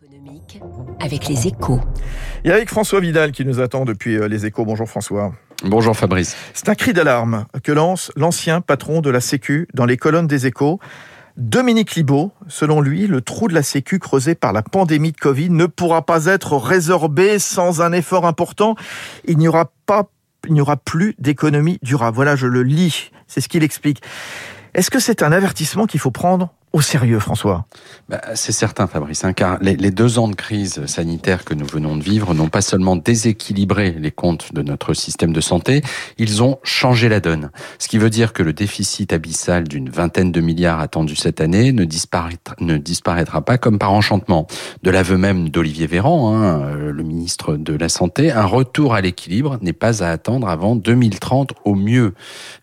économique avec les échos. Et avec François Vidal qui nous attend depuis euh, les échos. Bonjour François. Bonjour Fabrice. C'est un cri d'alarme que lance l'ancien patron de la Sécu dans les colonnes des échos. Dominique Libaud, selon lui, le trou de la Sécu creusé par la pandémie de Covid ne pourra pas être résorbé sans un effort important. Il n'y aura pas, il n'y aura plus d'économie durable. Voilà, je le lis. C'est ce qu'il explique. Est-ce que c'est un avertissement qu'il faut prendre au sérieux, François bah, C'est certain, Fabrice, hein, car les, deux ans de crise sanitaire que nous venons de vivre n'ont pas seulement déséquilibré les comptes de notre système de santé, ils ont changé la donne. Ce qui veut dire que le déficit abyssal d'une vingtaine de milliards attendu cette année ne disparaîtra, ne disparaîtra pas comme par enchantement. De l'aveu même d'Olivier Véran, hein, euh, le ministre de la Santé, un retour à l'équilibre n'est pas à attendre avant 2030 au mieux.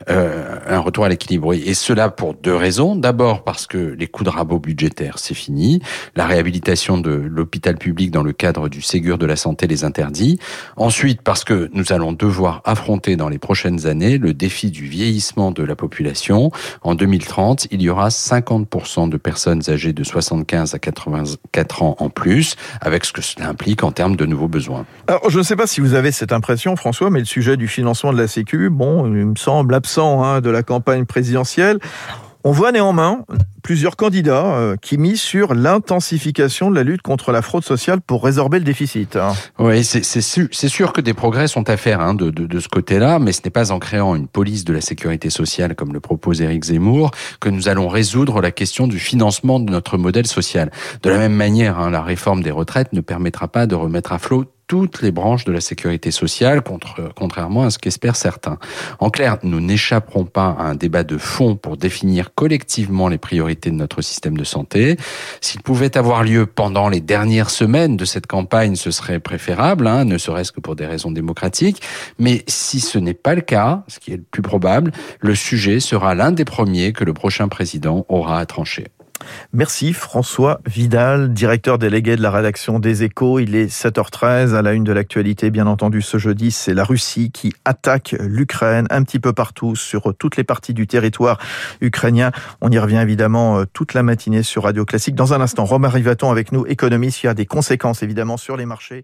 Euh, un retour à l'équilibre, oui. Et cela pour deux raisons. D'abord parce que les coups de rabot budgétaires, c'est fini. La réhabilitation de l'hôpital public dans le cadre du Ségur de la santé les interdit. Ensuite, parce que nous allons devoir affronter dans les prochaines années le défi du vieillissement de la population. En 2030, il y aura 50% de personnes âgées de 75 à 84 ans en plus, avec ce que cela implique en termes de nouveaux besoins. Je ne sais pas si vous avez cette impression, François, mais le sujet du financement de la Sécu, bon, il me semble absent hein, de la campagne présidentielle. On voit néanmoins plusieurs candidats euh, qui misent sur l'intensification de la lutte contre la fraude sociale pour résorber le déficit. Oui, c'est sûr, sûr, que des progrès sont à faire hein, de, de, de, ce côté-là, mais ce n'est pas en créant une police de la sécurité sociale, comme le propose Éric Zemmour, que nous allons résoudre la question du financement de notre modèle social. De la même manière, hein, la réforme des retraites ne permettra pas de remettre à flot toutes les branches de la sécurité sociale, contrairement à ce qu'espèrent certains. En clair, nous n'échapperons pas à un débat de fond pour définir collectivement les priorités de notre système de santé. S'il pouvait avoir lieu pendant les dernières semaines de cette campagne, ce serait préférable, hein, ne serait-ce que pour des raisons démocratiques. Mais si ce n'est pas le cas, ce qui est le plus probable, le sujet sera l'un des premiers que le prochain président aura à trancher. Merci François Vidal, directeur délégué de la rédaction des Échos. Il est 7h13 à la une de l'actualité. Bien entendu, ce jeudi, c'est la Russie qui attaque l'Ukraine un petit peu partout sur toutes les parties du territoire ukrainien. On y revient évidemment euh, toute la matinée sur Radio Classique. Dans un instant, Romain Rivaton avec nous, économiste. Il y a des conséquences évidemment sur les marchés